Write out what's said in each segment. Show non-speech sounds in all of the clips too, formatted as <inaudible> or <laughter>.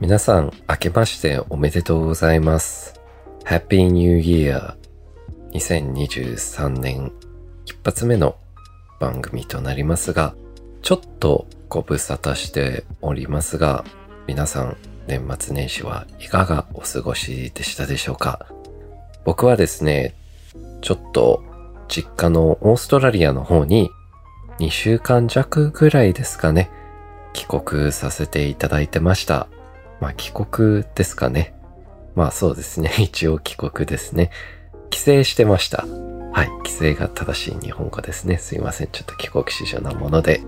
皆さん、明けましておめでとうございます。Happy New Year 2023年一発目の番組となりますが、ちょっとご無沙汰しておりますが、皆さん年末年始はいかがお過ごしでしたでしょうか？僕はですね、ちょっと実家のオーストラリアの方に2週間弱ぐらいですかね、帰国させていただいてました。まあ帰国ですかね。まあそうですね。<laughs> 一応帰国ですね。帰省してました。はい。帰省が正しい日本語ですね。すいません。ちょっと帰国子女なもので。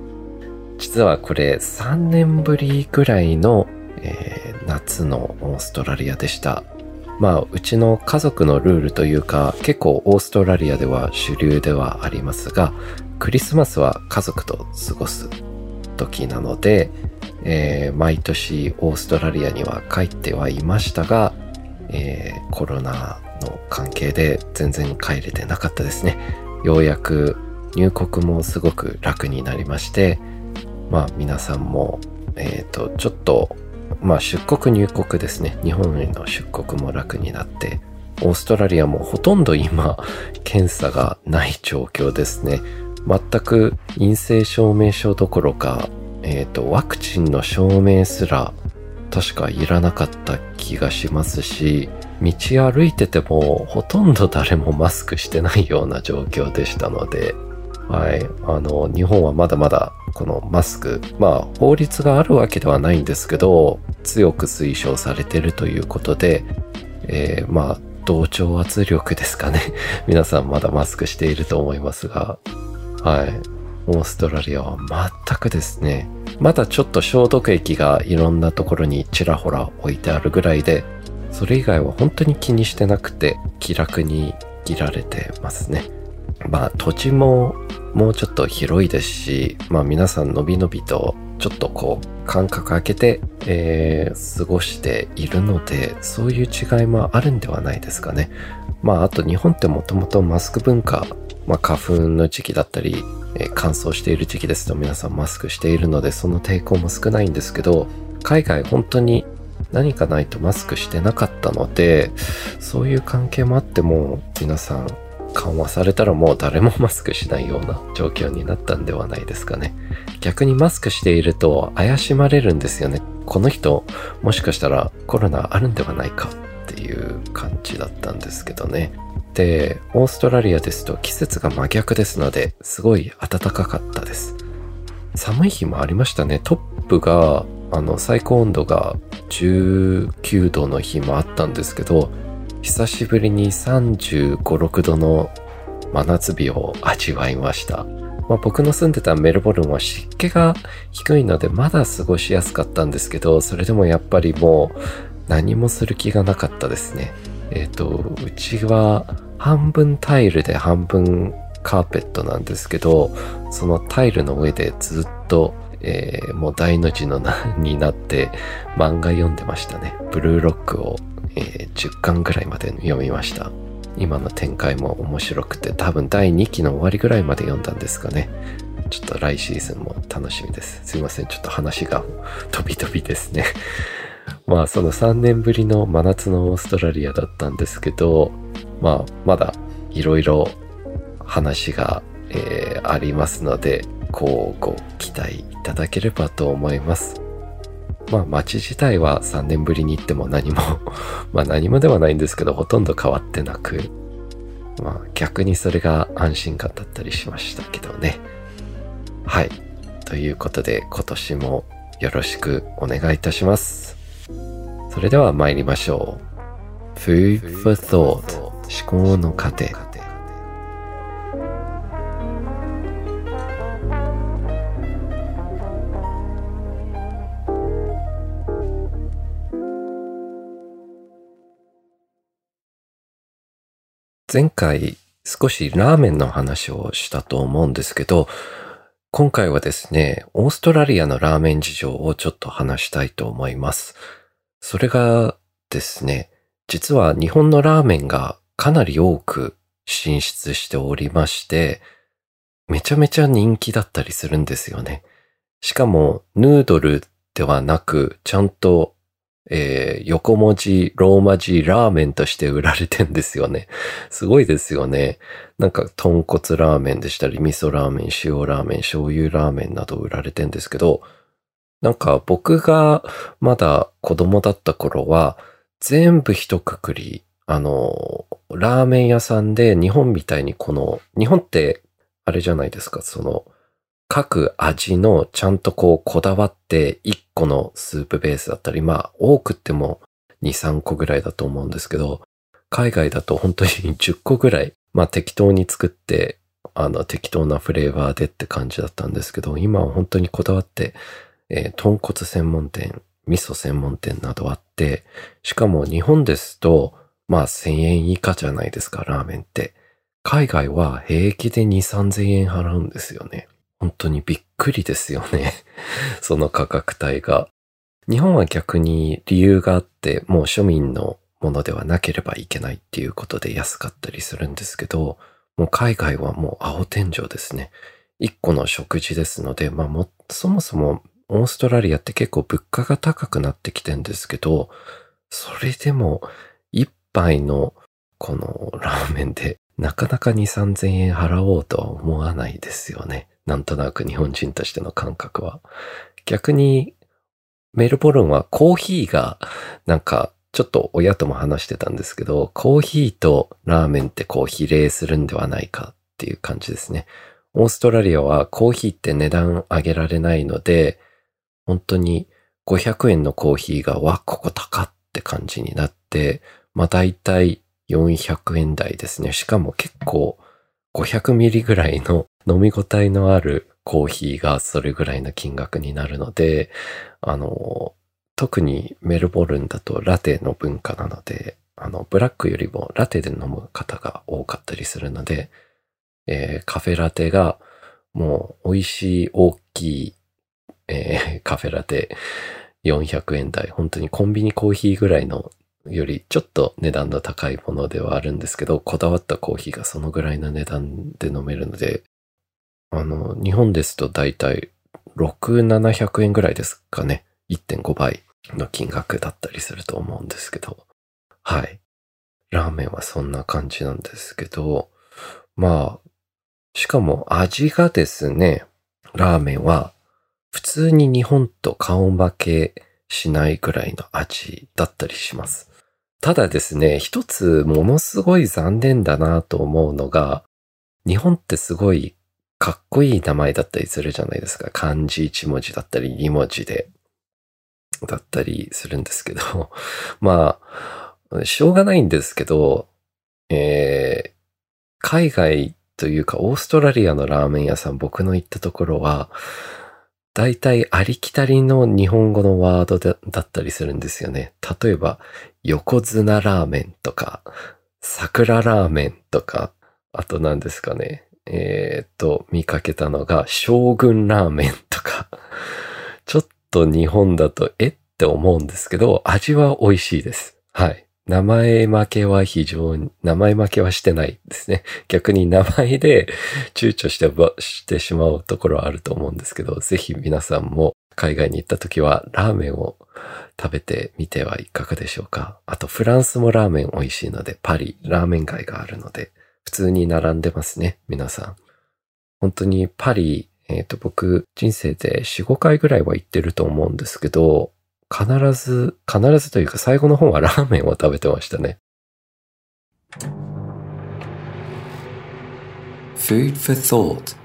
実はこれ3年ぶりぐらいの、えー、夏のオーストラリアでした。まあ、うちの家族のルールというか、結構オーストラリアでは主流ではありますが、クリスマスは家族と過ごす時なので、えー、毎年オーストラリアには帰ってはいましたが、えー、コロナの関係で全然帰れてなかったですね。ようやく入国もすごく楽になりまして、まあ皆さんも、えっ、ー、と、ちょっと、まあ出国入国ですね。日本への出国も楽になって、オーストラリアもほとんど今、<laughs> 検査がない状況ですね。全く陰性証明書どころか、えっ、ー、と、ワクチンの証明すら確かいらなかった気がしますし、道歩いててもほとんど誰もマスクしてないような状況でしたので、はい。あの、日本はまだまだこのマスク、まあ法律があるわけではないんですけど、強く推奨されてるということで、えー、まあ同調圧力ですかね。<laughs> 皆さんまだマスクしていると思いますが、はい。オーストラリアは全くですね、まだちょっと消毒液がいろんなところにちらほら置いてあるぐらいで、それ以外は本当に気にしてなくて気楽に切られてますね。まあ土地ももうちょっと広いですし、まあ皆さんのびのびとちょっとこう間隔空けて、えー、過ごしているので、そういう違いもあるんではないですかね。まああと日本ってもともとマスク文化まあ、花粉の時期だったり、え、乾燥している時期ですと皆さんマスクしているのでその抵抗も少ないんですけど海外本当に何かないとマスクしてなかったのでそういう関係もあっても皆さん緩和されたらもう誰も <laughs> マスクしないような状況になったんではないですかね。逆にマスクしていると怪しまれるんですよね。この人もしかしたらコロナあるんではないかっていう感じだったんですけどね。で、オーストラリアですと季節が真逆ですので、すごい暖かかったです。寒い日もありましたね。トップが、あの、最高温度が19度の日もあったんですけど、久しぶりに35、6度の真夏日を味わいました。まあ、僕の住んでたメルボルンは湿気が低いのでまだ過ごしやすかったんですけど、それでもやっぱりもう何もする気がなかったですね。えっ、と、うちは半分タイルで半分カーペットなんですけど、そのタイルの上でずっと、えー、もう大の字のなになって漫画読んでましたね。ブルーロックを、えー、10巻ぐらいまで読みました。今の展開も面白くて、多分第2期の終わりぐらいまで読んだんですかね。ちょっと来シーズンも楽しみです。すいません。ちょっと話が飛び飛びですね。<laughs> まあその3年ぶりの真夏のオーストラリアだったんですけど、まあまだいろいろ話が、えー、ありますので、こうご期待いただければと思います。まあ街自体は3年ぶりに行っても何も <laughs> まあ何もではないんですけど、ほとんど変わってなく、まあ逆にそれが安心感だったりしましたけどね。はい。ということで今年もよろしくお願いいたします。それでは参りましょう。Food for Thought 思考の過程。前回少しラーメンの話をしたと思うんですけど、今回はですね、オーストラリアのラーメン事情をちょっと話したいと思います。それがですね、実は日本のラーメンがかなり多く進出しておりまして、めちゃめちゃ人気だったりするんですよね。しかも、ヌードルではなく、ちゃんとえー、横文字、ローマ字、ラーメンとして売られてんですよね。すごいですよね。なんか、豚骨ラーメンでしたり、味噌ラーメン、塩ラーメン、醤油ラーメンなど売られてんですけど、なんか僕がまだ子供だった頃は、全部一括り、あの、ラーメン屋さんで日本みたいにこの、日本ってあれじゃないですか、その、各味のちゃんとこうこだわって1個のスープベースだったり、まあ多くっても2、3個ぐらいだと思うんですけど、海外だと本当に <laughs> 10個ぐらい、まあ適当に作って、あの適当なフレーバーでって感じだったんですけど、今は本当にこだわって、えー、豚骨専門店、味噌専門店などあって、しかも日本ですと、まあ1000円以下じゃないですか、ラーメンって。海外は平気で2、3000円払うんですよね。本当にびっくりですよね。<laughs> その価格帯が。日本は逆に理由があって、もう庶民のものではなければいけないっていうことで安かったりするんですけど、もう海外はもう青天井ですね。一個の食事ですので、まあも、そもそもオーストラリアって結構物価が高くなってきてんですけど、それでも一杯のこのラーメンでなかなか2、3000円払おうとは思わないですよね。なんとなく日本人としての感覚は。逆に、メルボルンはコーヒーが、なんか、ちょっと親とも話してたんですけど、コーヒーとラーメンってこう比例するんではないかっていう感じですね。オーストラリアはコーヒーって値段上げられないので、本当に500円のコーヒーがわ、ここ高って感じになって、まあ大体400円台ですね。しかも結構500ミリぐらいの飲み応えのあるコーヒーがそれぐらいの金額になるので、あの、特にメルボルンだとラテの文化なので、あの、ブラックよりもラテで飲む方が多かったりするので、えー、カフェラテがもう美味しい大きい、えー、カフェラテ400円台、本当にコンビニコーヒーぐらいのよりちょっと値段の高いものではあるんですけど、こだわったコーヒーがそのぐらいの値段で飲めるので、あの、日本ですとだいたい6、700円ぐらいですかね。1.5倍の金額だったりすると思うんですけど。はい。ラーメンはそんな感じなんですけど、まあ、しかも味がですね、ラーメンは普通に日本と顔負けしないぐらいの味だったりします。ただですね、一つものすごい残念だなと思うのが、日本ってすごいかっこいい名前だったりするじゃないですか。漢字1文字だったり2文字で、だったりするんですけど、<laughs> まあ、しょうがないんですけど、えー、海外というかオーストラリアのラーメン屋さん、僕の行ったところは、大体ありきたりの日本語のワードだったりするんですよね。例えば、横綱ラーメンとか、桜ラーメンとか、あと何ですかね。えっ、と、見かけたのが、将軍ラーメンとか、ちょっと日本だと、えって思うんですけど、味は美味しいです。はい。名前負けは非常に、名前負けはしてないですね。<laughs> 逆に名前で躊躇してしてしまうところはあると思うんですけど、ぜひ皆さんも海外に行った時はラーメンを食べてみてはいかがでしょうか。あとフランスもラーメン美味しいので、パリ、ラーメン街があるので、普通に並んでますね、皆さん。本当にパリ、えっ、ー、と僕人生で4、5回ぐらいは行ってると思うんですけど、必ず、必ずというか最後の方は <laughs> ラーメンを食べてましたね。Food for Thought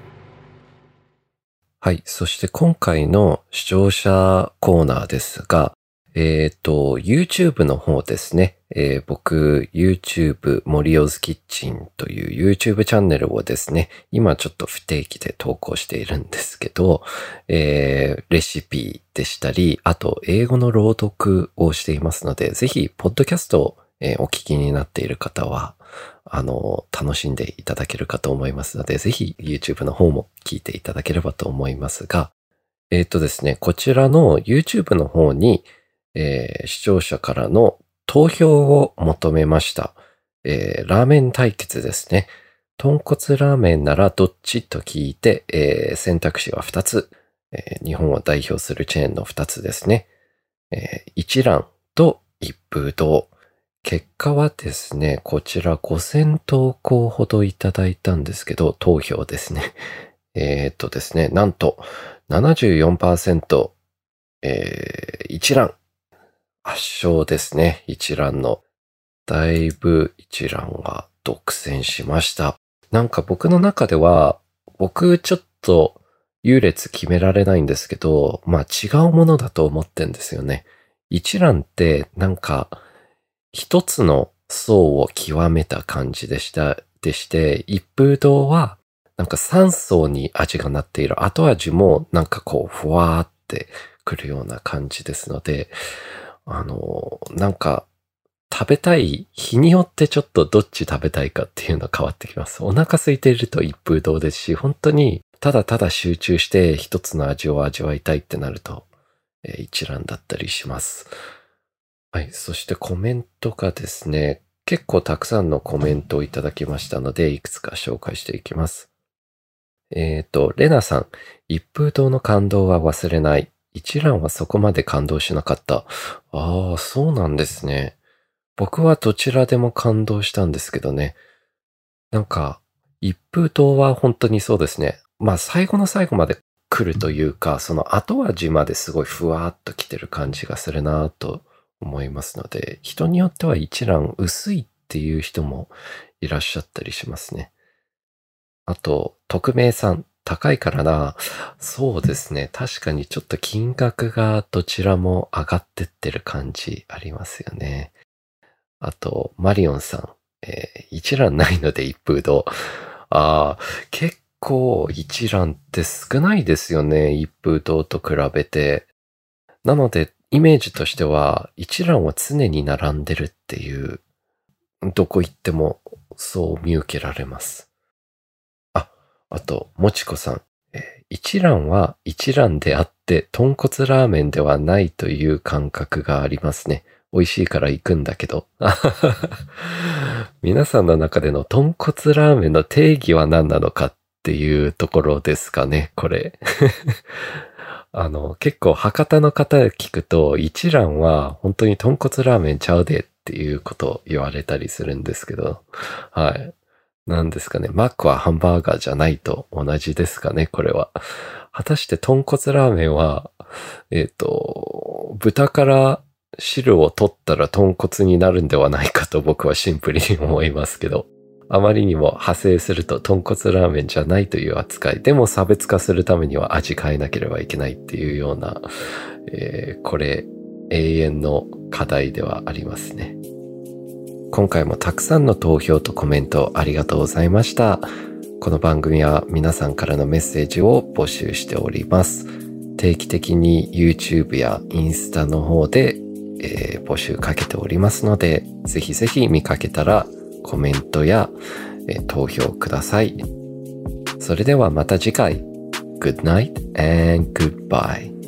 はい。そして今回の視聴者コーナーですが、えっ、ー、と、YouTube の方ですね。えー、僕、YouTube 森尾ズキッチンという YouTube チャンネルをですね、今ちょっと不定期で投稿しているんですけど、えー、レシピでしたり、あと英語の朗読をしていますので、ぜひ、ポッドキャストを、えー、お聞きになっている方は、あの、楽しんでいただけるかと思いますので、ぜひ YouTube の方も聞いていただければと思いますが、えっ、ー、とですね、こちらの YouTube の方に、えー、視聴者からの投票を求めました。えー、ラーメン対決ですね。豚骨ラーメンならどっちと聞いて、えー、選択肢は2つ、えー、日本を代表するチェーンの2つですね。えー、一蘭と一風堂。結果はですね、こちら5000投稿ほどいただいたんですけど、投票ですね。<laughs> えー、っとですね、なんと74%、えー、一覧。圧勝ですね、一覧の。だいぶ一覧が独占しました。なんか僕の中では、僕ちょっと優劣決められないんですけど、まあ違うものだと思ってんですよね。一覧ってなんか一つの層を極めた感じでした、でして、一風堂はなんか三層に味がなっている後味もなんかこうふわーってくるような感じですので、あの、なんか食べたい日によってちょっとどっち食べたいかっていうのは変わってきます。お腹空いていると一風堂ですし、本当にただただ集中して一つの味を味わいたいってなると、えー、一覧だったりします。はい。そしてコメントがですね、結構たくさんのコメントをいただきましたので、いくつか紹介していきます。えっ、ー、と、レナさん、一風堂の感動は忘れない。一覧はそこまで感動しなかった。ああ、そうなんですね。僕はどちらでも感動したんですけどね。なんか、一風堂は本当にそうですね。まあ最後の最後まで来るというか、その後味まですごいふわーっと来てる感じがするなと思いますので、人によっては一覧薄いっていう人もいらっしゃったりしますね。あと、匿名さん、高いからな。そうですね。確かにちょっと金額がどちらも上がってってる感じありますよね。あと、マリオンさん、えー、一覧ないので一風堂。ああ、結構一覧って少ないですよね。一風堂と比べて。なので、イメージとしては、一覧は常に並んでるっていう、どこ行ってもそう見受けられます。あ、と、もちこさん。一蘭は一蘭であって、豚骨ラーメンではないという感覚がありますね。美味しいから行くんだけど。<laughs> 皆さんの中での豚骨ラーメンの定義は何なのかっていうところですかね、これ。<laughs> あの、結構博多の方聞くと、一蘭は本当に豚骨ラーメンちゃうでっていうことを言われたりするんですけど、はい。なんですかね。マックはハンバーガーじゃないと同じですかね、これは。果たして豚骨ラーメンは、えっ、ー、と、豚から汁を取ったら豚骨になるんではないかと僕はシンプルに思いますけど。あまりにも派生すると豚骨ラーメンじゃないという扱い。でも差別化するためには味変えなければいけないっていうような、えー、これ永遠の課題ではありますね。今回もたくさんの投票とコメントありがとうございました。この番組は皆さんからのメッセージを募集しております。定期的に YouTube やインスタの方で、えー、募集かけておりますので、ぜひぜひ見かけたらコメントや、えー、投票ください。それではまた次回。Good night and goodbye.